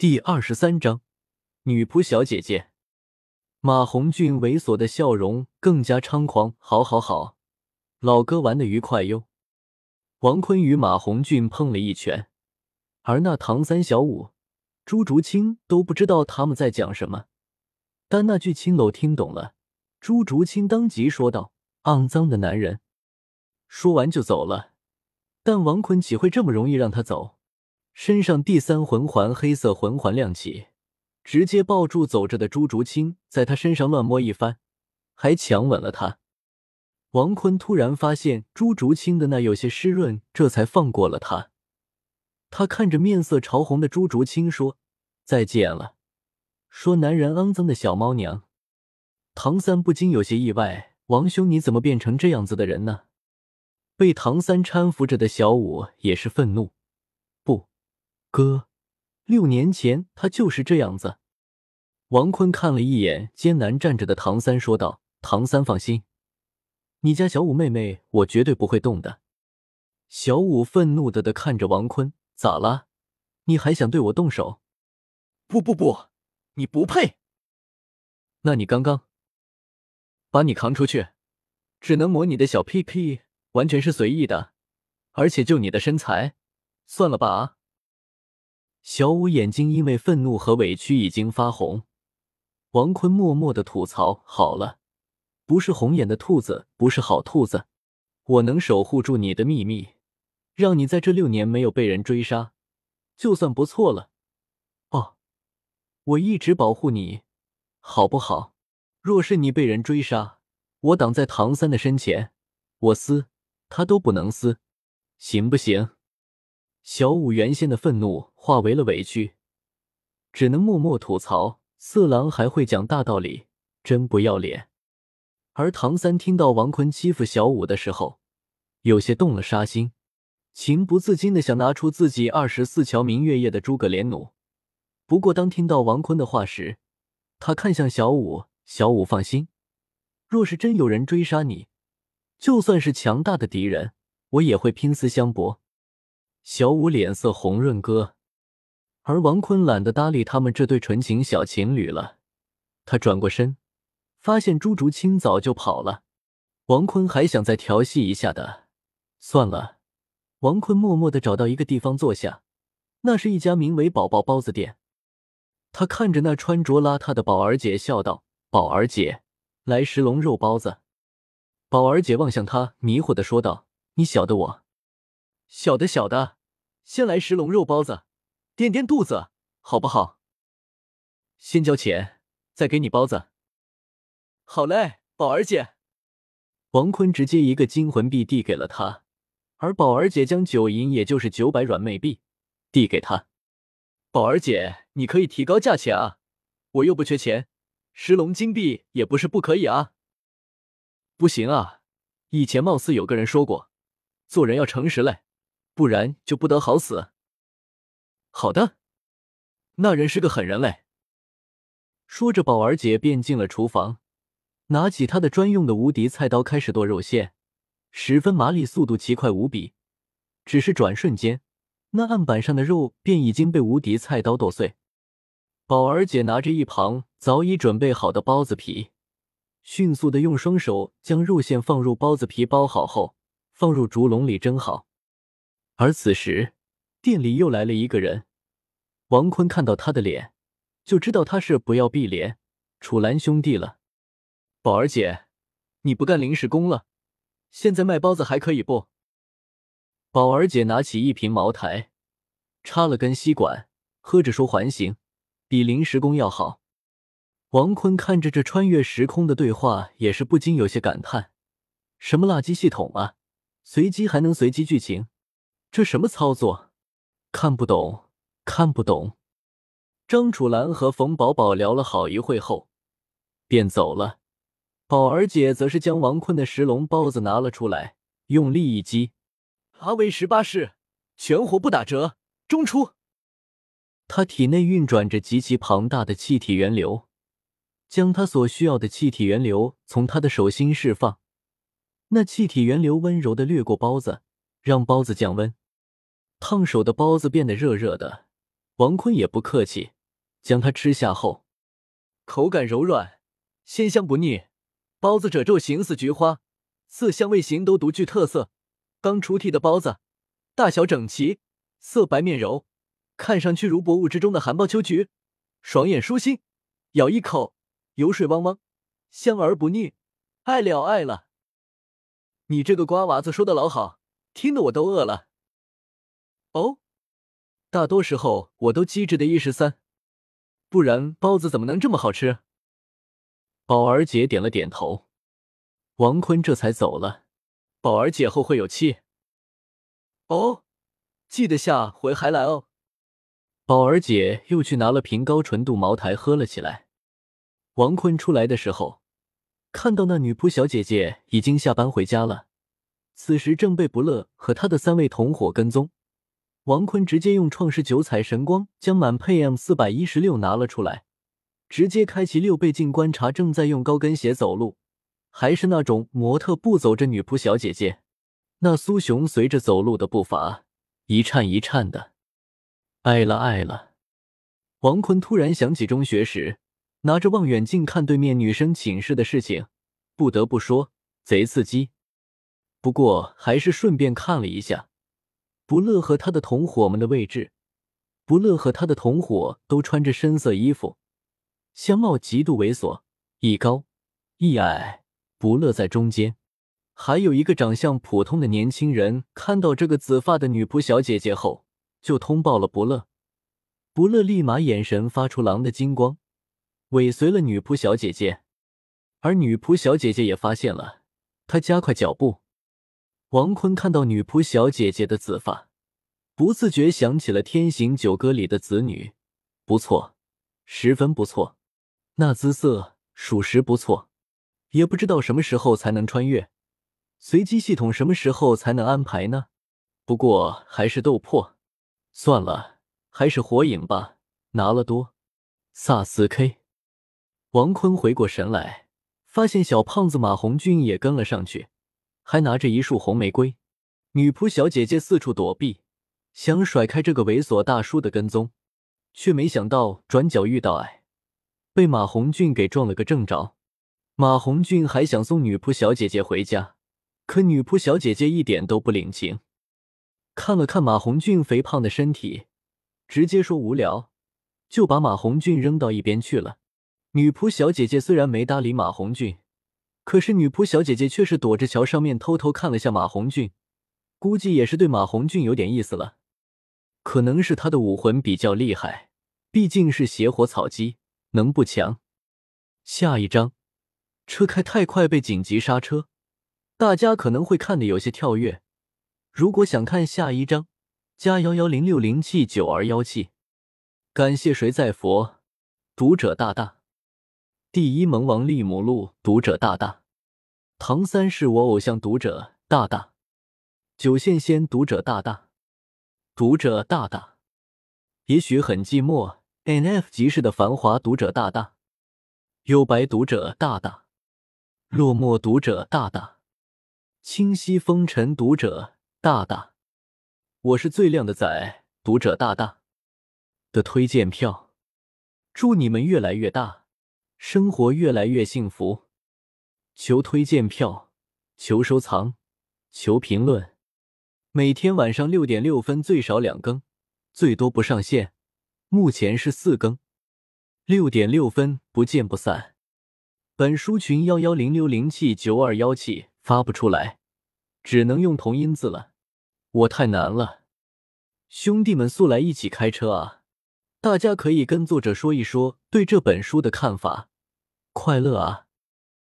第二十三章，女仆小姐姐。马红俊猥琐的笑容更加猖狂。好好好，老哥玩的愉快哟。王坤与马红俊碰了一拳，而那唐三、小五、朱竹清都不知道他们在讲什么，但那句青楼听懂了。朱竹清当即说道：“肮脏的男人。”说完就走了。但王坤岂会这么容易让他走？身上第三魂环黑色魂环亮起，直接抱住走着的朱竹清，在他身上乱摸一番，还强吻了他。王坤突然发现朱竹清的那有些湿润，这才放过了他。他看着面色潮红的朱竹清说：“再见了。”说：“男人肮脏的小猫娘。”唐三不禁有些意外：“王兄，你怎么变成这样子的人呢？”被唐三搀扶着的小五也是愤怒。哥，六年前他就是这样子。王坤看了一眼艰难站着的唐三，说道：“唐三，放心，你家小五妹妹我绝对不会动的。”小五愤怒的的看着王坤：“咋了？你还想对我动手？”“不不不，你不配。”“那你刚刚把你扛出去，只能摸你的小屁屁，完全是随意的，而且就你的身材，算了吧啊。”小五眼睛因为愤怒和委屈已经发红，王坤默默的吐槽：“好了，不是红眼的兔子，不是好兔子。我能守护住你的秘密，让你在这六年没有被人追杀，就算不错了。哦，我一直保护你，好不好？若是你被人追杀，我挡在唐三的身前，我撕他都不能撕，行不行？”小五原先的愤怒化为了委屈，只能默默吐槽：“色狼还会讲大道理，真不要脸。”而唐三听到王坤欺负小五的时候，有些动了杀心，情不自禁的想拿出自己二十四桥明月夜的诸葛连弩。不过，当听到王坤的话时，他看向小五：“小五，放心，若是真有人追杀你，就算是强大的敌人，我也会拼死相搏。”小五脸色红润，哥，而王坤懒得搭理他们这对纯情小情侣了。他转过身，发现朱竹清早就跑了。王坤还想再调戏一下的，算了。王坤默默的找到一个地方坐下，那是一家名为“宝宝包子店”。他看着那穿着邋遢的宝儿姐，笑道：“宝儿姐，来十笼肉包子。”宝儿姐望向他，迷惑的说道：“你晓得我？”小的，小的，先来十笼肉包子，垫垫肚子，好不好？先交钱，再给你包子。好嘞，宝儿姐。王坤直接一个金魂币递给了他，而宝儿姐将九银，也就是九百软妹币，递给他。宝儿姐，你可以提高价钱啊，我又不缺钱，十笼金币也不是不可以啊。不行啊，以前貌似有个人说过，做人要诚实嘞。不然就不得好死。好的，那人是个狠人嘞。说着，宝儿姐便进了厨房，拿起她的专用的无敌菜刀，开始剁肉馅，十分麻利，速度奇快无比。只是转瞬间，那案板上的肉便已经被无敌菜刀剁碎。宝儿姐拿着一旁早已准备好的包子皮，迅速的用双手将肉馅放入包子皮包好后，放入竹笼里蒸好。而此时，店里又来了一个人。王坤看到他的脸，就知道他是不要碧莲、楚岚兄弟了。宝儿姐，你不干临时工了？现在卖包子还可以不？宝儿姐拿起一瓶茅台，插了根吸管，喝着说：“还行，比临时工要好。”王坤看着这穿越时空的对话，也是不禁有些感叹：什么垃圾系统啊？随机还能随机剧情？这什么操作？看不懂，看不懂。张楚岚和冯宝宝聊了好一会后，便走了。宝儿姐则是将王坤的石龙包子拿了出来，用力一击，阿威十八式，全活不打折，中出。他体内运转着极其庞大的气体源流，将他所需要的气体源流从他的手心释放。那气体源流温柔的掠过包子，让包子降温。烫手的包子变得热热的，王坤也不客气，将它吃下后，口感柔软，鲜香不腻。包子褶皱形似菊花，色香味形都独具特色。刚出屉的包子，大小整齐，色白面柔，看上去如薄雾之中的含苞秋菊，爽眼舒心。咬一口，油水汪汪，香而不腻，爱了爱了。你这个瓜娃子说的老好，听得我都饿了。哦，大多时候我都机智的一十三，不然包子怎么能这么好吃？宝儿姐点了点头，王坤这才走了。宝儿姐后会有期。哦，记得下回还来哦。宝儿姐又去拿了瓶高纯度茅台喝了起来。王坤出来的时候，看到那女仆小姐姐已经下班回家了，此时正被不乐和他的三位同伙跟踪。王坤直接用创世九彩神光将满配 M 四百一十六拿了出来，直接开启六倍镜观察正在用高跟鞋走路，还是那种模特步走着女仆小姐姐。那苏雄随着走路的步伐一颤一颤的。爱了爱了，王坤突然想起中学时拿着望远镜看对面女生寝室的事情，不得不说贼刺激。不过还是顺便看了一下不乐和他的同伙们的位置。不乐和他的同伙都穿着深色衣服，相貌极度猥琐，一高一矮，不乐在中间，还有一个长相普通的年轻人。看到这个紫发的女仆小姐姐后。就通报了不乐，不乐立马眼神发出狼的金光，尾随了女仆小姐姐，而女仆小姐姐也发现了，她加快脚步。王坤看到女仆小姐姐的紫发，不自觉想起了《天行九歌》里的子女，不错，十分不错，那姿色属实不错，也不知道什么时候才能穿越，随机系统什么时候才能安排呢？不过还是斗破。算了，还是火影吧。拿了多，萨斯 K。王坤回过神来，发现小胖子马红俊也跟了上去，还拿着一束红玫瑰。女仆小姐姐四处躲避，想甩开这个猥琐大叔的跟踪，却没想到转角遇到矮，被马红俊给撞了个正着。马红俊还想送女仆小姐姐回家，可女仆小姐姐一点都不领情。看了看马红俊肥胖的身体，直接说无聊，就把马红俊扔到一边去了。女仆小姐姐虽然没搭理马红俊，可是女仆小姐姐却是躲着桥上面偷偷看了下马红俊，估计也是对马红俊有点意思了。可能是他的武魂比较厉害，毕竟是邪火草鸡，能不强？下一章，车开太快被紧急刹车，大家可能会看的有些跳跃。如果想看下一章，加幺幺零六零七九二幺七，感谢谁在佛读者大大，第一萌王利姆路读者大大，唐三是我偶像读者大大，九线仙读者大大，读者大大，也许很寂寞，N F 集市的繁华读者大大，幽白读者大大，落寞读者大大，清晰风尘读者。大大，我是最靓的仔，读者大大的推荐票，祝你们越来越大，生活越来越幸福。求推荐票，求收藏，求评论。每天晚上六点六分最少两更，最多不上线。目前是四更，六点六分不见不散。本书群幺幺零六零七九二幺七发不出来，只能用同音字了。我太难了，兄弟们速来一起开车啊！大家可以跟作者说一说对这本书的看法，快乐啊！